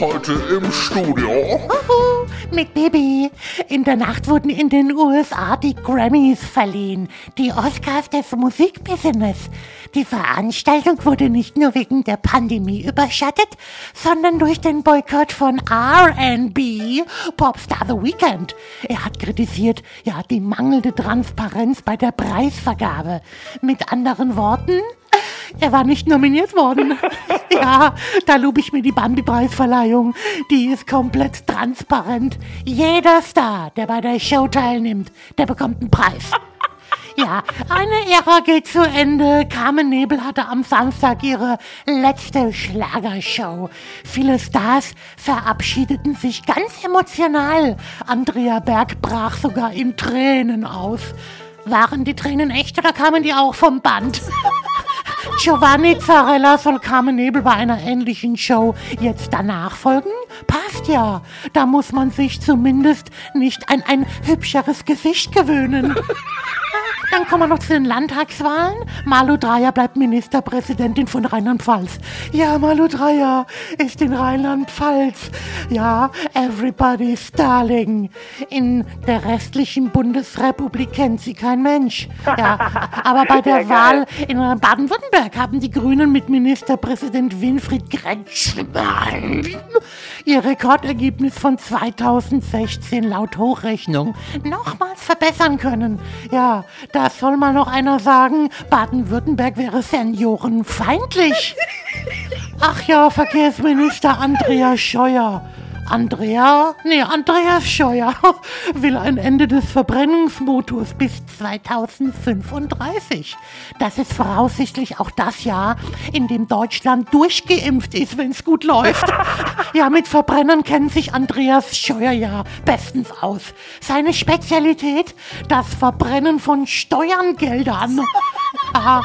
Heute im Studio. Huhu, mit Bibi. In der Nacht wurden in den USA die Grammys verliehen, die Oscars des Musikbusiness. Die Veranstaltung wurde nicht nur wegen der Pandemie überschattet, sondern durch den Boykott von R&B, Popstar The Weeknd. Er hat kritisiert, ja, die mangelnde Transparenz bei der Preisvergabe. Mit anderen Worten, er war nicht nominiert worden. ja, da lobe ich mir die Bambi-Preisverleihung. Die ist komplett transparent. Jeder Star, der bei der Show teilnimmt, der bekommt einen Preis. Ja, eine Ära geht zu Ende. Carmen Nebel hatte am Samstag ihre letzte Schlagershow. Viele Stars verabschiedeten sich ganz emotional. Andrea Berg brach sogar in Tränen aus. Waren die Tränen echt oder kamen die auch vom Band? Giovanni Zarella soll Carmen Nebel bei einer ähnlichen Show jetzt danach folgen? Passt ja. Da muss man sich zumindest nicht an ein hübscheres Gesicht gewöhnen. Dann kommen wir noch zu den Landtagswahlen. Malu Dreyer bleibt Ministerpräsidentin von Rheinland-Pfalz. Ja, Malu Dreyer ist in Rheinland-Pfalz. Ja, everybody's darling. In der restlichen Bundesrepublik kennt sie kein Mensch. Ja, aber bei der Wahl in Baden-Württemberg haben die Grünen mit Ministerpräsident Winfried Kretschmann ihr Rekordergebnis von 2016 laut Hochrechnung nochmals verbessern können. Ja, da soll mal noch einer sagen, Baden-Württemberg wäre seniorenfeindlich. Ach ja, Verkehrsminister Andrea Scheuer. Andrea, nee, Andreas Scheuer will ein Ende des Verbrennungsmotors bis 2035. Das ist voraussichtlich auch das Jahr, in dem Deutschland durchgeimpft ist, wenn es gut läuft. Ja, mit Verbrennern kennt sich Andreas Scheuer ja bestens aus. Seine Spezialität, das Verbrennen von Steuerngeldern. Aha,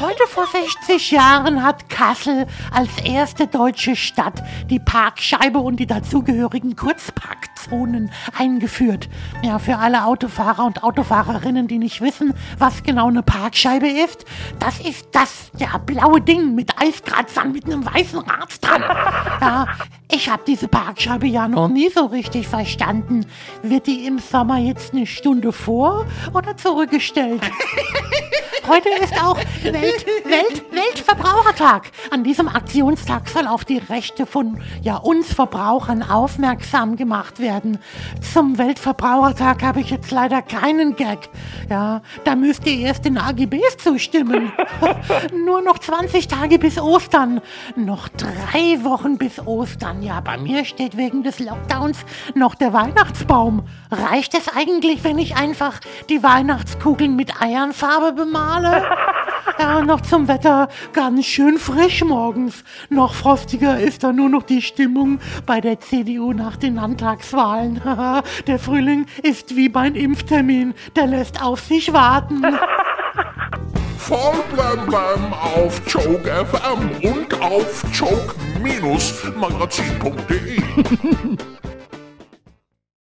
heute vor 60 Jahren hat Kassel als erste deutsche Stadt die Parkscheibe und die dazugehörigen Kurzparkzonen eingeführt. Ja, für alle Autofahrer und Autofahrerinnen, die nicht wissen, was genau eine Parkscheibe ist, das ist das ja, blaue Ding mit Eiskratzern mit einem weißen Rad dran. Ja, ich habe diese Parkscheibe ja noch nie so richtig verstanden. Wird die im Sommer jetzt eine Stunde vor oder zurückgestellt? Heute ist auch Welt, Welt, Weltverbrauchertag. An diesem Aktionstag soll auf die Rechte von ja, uns Verbrauchern aufmerksam gemacht werden. Zum Weltverbrauchertag habe ich jetzt leider keinen Gag. Ja, da müsst ihr erst den AGBs zustimmen. Nur noch 20 Tage bis Ostern. Noch drei Wochen bis Ostern. Ja, bei mir steht wegen des Lockdowns noch der Weihnachtsbaum. Reicht es eigentlich, wenn ich einfach die Weihnachtskugeln mit Eiernfarbe bemale? Ja, noch zum Wetter ganz schön frisch morgens. Noch frostiger ist da nur noch die Stimmung bei der CDU nach den Landtagswahlen. der Frühling ist wie beim Impftermin, der lässt auf sich warten. Voll blam blam auf Choke FM und auf choke-magazin.de.